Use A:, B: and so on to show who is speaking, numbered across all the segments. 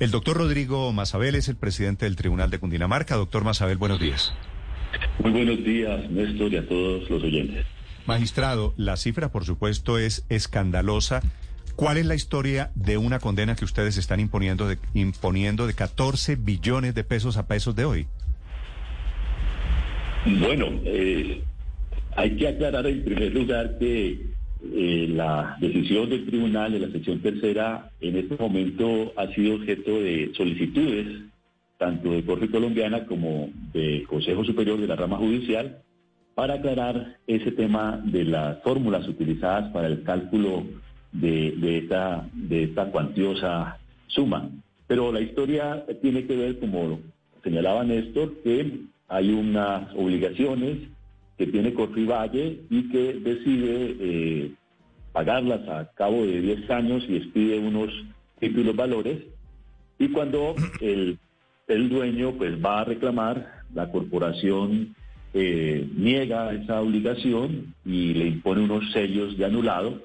A: El doctor Rodrigo Mazabel es el presidente del Tribunal de Cundinamarca. Doctor Mazabel, buenos días.
B: Muy buenos días, Néstor, y a todos los oyentes.
A: Magistrado, la cifra, por supuesto, es escandalosa. ¿Cuál es la historia de una condena que ustedes están imponiendo de, imponiendo de 14 billones de pesos a pesos de hoy?
B: Bueno, eh, hay que aclarar en primer lugar que eh, la decisión del tribunal de la sección tercera en este momento ha sido objeto de solicitudes tanto de Corte Colombiana como de Consejo Superior de la Rama Judicial para aclarar ese tema de las fórmulas utilizadas para el cálculo de, esta, de esta cuantiosa suma. Pero la historia tiene que ver, como señalaba Néstor, que hay unas obligaciones que tiene Valle y que decide eh, pagarlas a cabo de 10 años y expide unos títulos valores. Y cuando el, el dueño pues va a reclamar, la corporación eh, niega esa obligación y le impone unos sellos de anulado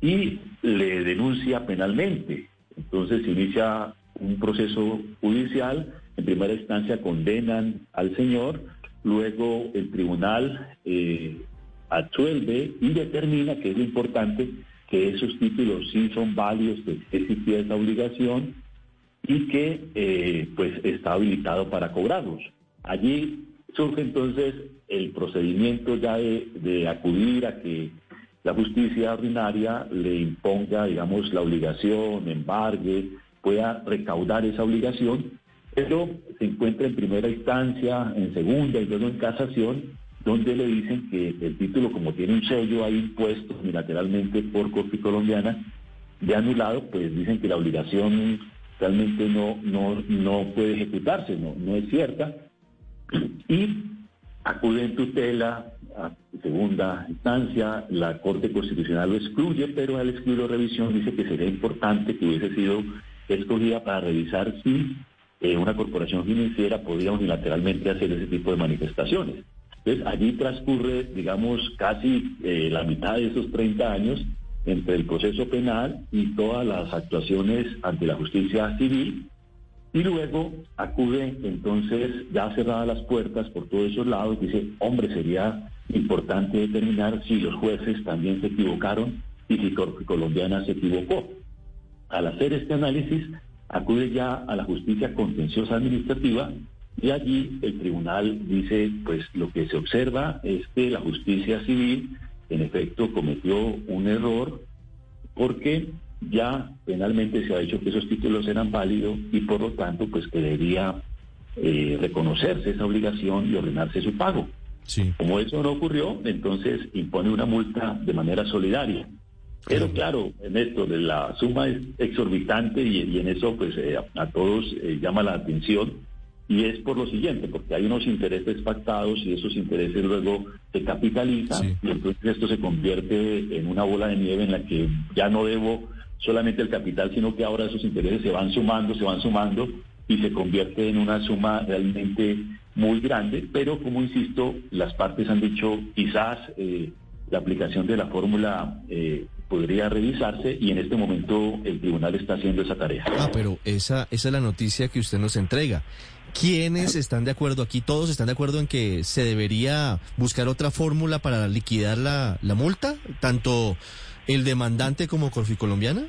B: y le denuncia penalmente. Entonces se inicia un proceso judicial, en primera instancia condenan al señor, luego el tribunal eh, absuelve y determina, que es importante, que esos títulos sí son válidos, que existía esa obligación y que eh, pues está habilitado para cobrarlos. Allí surge entonces el procedimiento ya de, de acudir a que la justicia ordinaria le imponga, digamos, la obligación, embargue, pueda recaudar esa obligación, pero se encuentra en primera instancia, en segunda y luego en casación, donde le dicen que el título, como tiene un sello ahí impuesto unilateralmente por Corte Colombiana, de anulado, pues dicen que la obligación realmente no, no, no puede ejecutarse, no, no es cierta, y acude en tutela a segunda instancia, la Corte Constitucional lo excluye, pero al excluir la revisión dice que sería importante que hubiese sido escogida para revisar si eh, una corporación financiera podía unilateralmente hacer ese tipo de manifestaciones. Entonces, allí transcurre, digamos, casi eh, la mitad de esos 30 años entre el proceso penal y todas las actuaciones ante la justicia civil y luego acude entonces, ya cerradas las puertas por todos esos lados, dice, hombre, sería importante determinar si los jueces también se equivocaron y si Colombiana se equivocó. Al hacer este análisis, acude ya a la justicia contenciosa administrativa y allí el tribunal dice, pues lo que se observa es que la justicia civil en efecto cometió un error porque ya penalmente se ha dicho que esos títulos eran válidos y por lo tanto pues que debería eh, reconocerse esa obligación y ordenarse su pago. Como eso no ocurrió, entonces impone una multa de manera solidaria. Pero claro, en esto la suma es exorbitante y, en eso pues eh, a, todos eh, llama la atención. Y es por lo siguiente, porque hay unos intereses pactados y esos intereses luego se capitalizan y entonces esto se convierte en una bola de nieve en la que ya no debo solamente el capital, sino que ahora esos intereses se van sumando, se van sumando y se convierte en una suma realmente muy grande, pero como insisto, las partes han dicho quizás eh, la aplicación de la fórmula eh, podría revisarse y en este momento el tribunal está haciendo esa tarea.
C: Ah, pero esa, esa es la noticia que usted nos entrega. ¿Quiénes están de acuerdo aquí? ¿Todos están de acuerdo en que se debería buscar otra fórmula para liquidar la, la multa? ¿Tanto el demandante como Colombiana?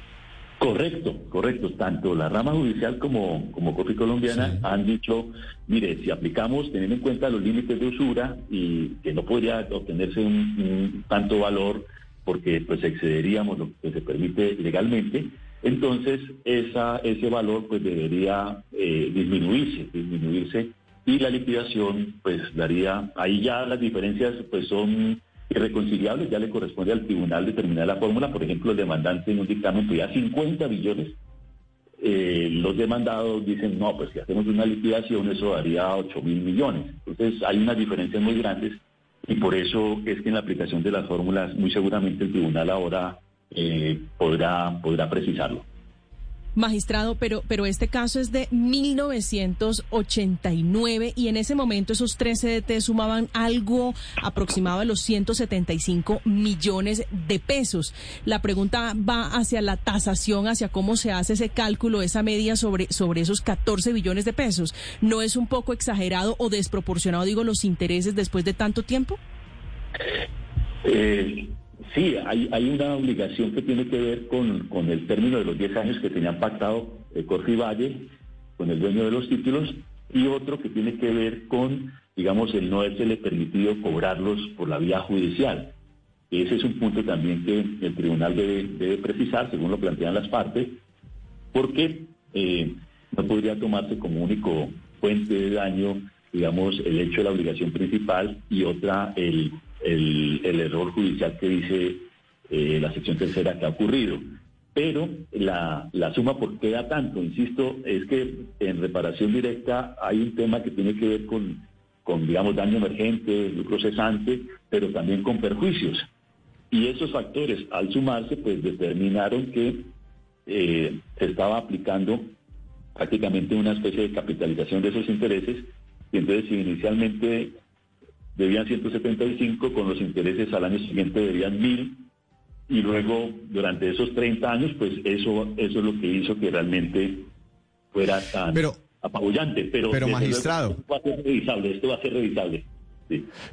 B: Correcto, correcto. Tanto la rama judicial como, como Corte Colombiana han dicho, mire, si aplicamos teniendo en cuenta los límites de usura y que no podría obtenerse un, tanto valor porque pues excederíamos lo que se permite legalmente, entonces esa, ese valor pues debería eh, disminuirse, disminuirse y la liquidación pues daría, ahí ya las diferencias pues son irreconciliables, ya le corresponde al tribunal determinar la fórmula, por ejemplo, el demandante en un dictamen pedía 50 billones, eh, los demandados dicen, no, pues si hacemos una liquidación eso daría 8 mil millones. Entonces hay unas diferencias muy grandes y por eso es que en la aplicación de las fórmulas muy seguramente el tribunal ahora eh, podrá, podrá precisarlo.
D: Magistrado, pero, pero este caso es de 1989 y en ese momento esos tres CDT sumaban algo aproximado a los 175 millones de pesos. La pregunta va hacia la tasación, hacia cómo se hace ese cálculo, esa media sobre, sobre esos 14 billones de pesos. ¿No es un poco exagerado o desproporcionado, digo, los intereses después de tanto tiempo?
B: Eh, Sí, hay, hay una obligación que tiene que ver con, con el término de los 10 años que tenían pactado eh, Valle con el dueño de los títulos y otro que tiene que ver con, digamos, el no haberse permitido cobrarlos por la vía judicial. Ese es un punto también que el tribunal debe, debe precisar, según lo plantean las partes, porque eh, no podría tomarse como único fuente de daño, digamos, el hecho de la obligación principal y otra el el, error judicial que dice eh, la sección tercera que ha ocurrido. Pero la, la suma, ¿por qué da tanto? Insisto, es que en reparación directa hay un tema que tiene que ver con, con digamos, daño emergente, lucro cesante, pero también con perjuicios. Y esos factores, al sumarse, pues determinaron que eh, se estaba aplicando prácticamente una especie de capitalización de esos intereses. Y entonces, si inicialmente debían 175, con los intereses al año siguiente debían 1000 y luego durante esos 30 años, pues eso, eso es lo que hizo que realmente fuera tan apabullante. Pero,
E: pero magistrado.
B: esto va a ser revisable, esto va a ser revisable.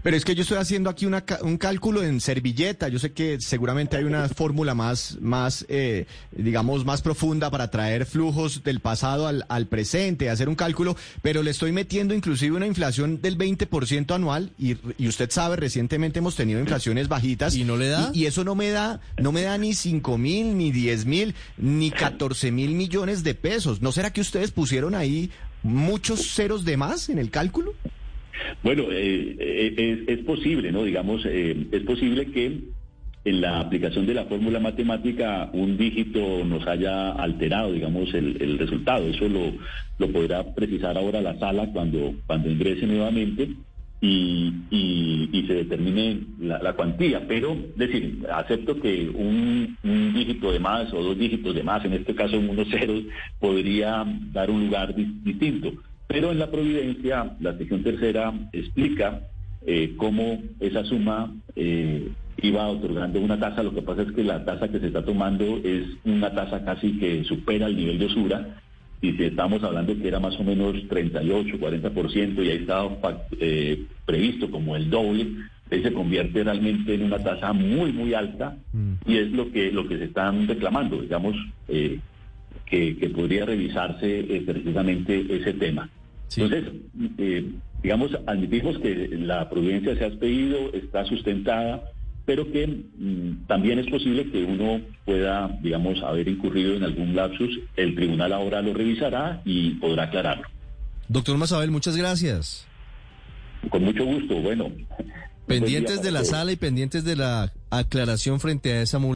E: Pero es que yo estoy haciendo aquí una, un cálculo en servilleta. Yo sé que seguramente hay una fórmula más, más eh, digamos, más profunda para traer flujos del pasado al, al, presente, hacer un cálculo, pero le estoy metiendo inclusive una inflación del 20% anual y, y, usted sabe, recientemente hemos tenido inflaciones bajitas.
C: ¿Y no le da?
E: Y, eso no me da, no me da ni 5 mil, ni 10 mil, ni 14 mil millones de pesos. ¿No será que ustedes pusieron ahí muchos ceros de más en el cálculo?
B: Bueno, eh, eh, es, posible, ¿no? Digamos, eh, es posible que en la aplicación de la fórmula matemática un dígito nos haya alterado, digamos, el, resultado. Eso lo, lo, podrá precisar ahora la sala cuando, cuando ingrese nuevamente y, y, se determine la, cuantía. Pero, decir, acepto que un, un, dígito de más o dos dígitos de más, en este caso unos ceros, podría dar un lugar distinto. Pero en la providencia, la sección tercera explica eh, cómo esa suma eh, iba otorgando una tasa. Lo que pasa es que la tasa que se está tomando es una tasa casi que supera el nivel de usura. Y si estamos hablando que era más o menos 38, 40% y ahí estaba eh, previsto como el doble, se convierte realmente en una tasa muy, muy alta mm. y es lo que, lo que se están reclamando, digamos, que, que, podría revisarse precisamente ese tema. Entonces, eh, digamos, admitimos que la providencia se ha expedido, está sustentada, pero que mm, también es posible que uno pueda, digamos, haber incurrido en algún lapsus. El tribunal ahora lo revisará y podrá aclararlo.
C: Doctor Mazabel, muchas gracias.
B: Con mucho gusto, bueno.
C: Pendientes de la sala y pendientes de la aclaración frente a esa multa.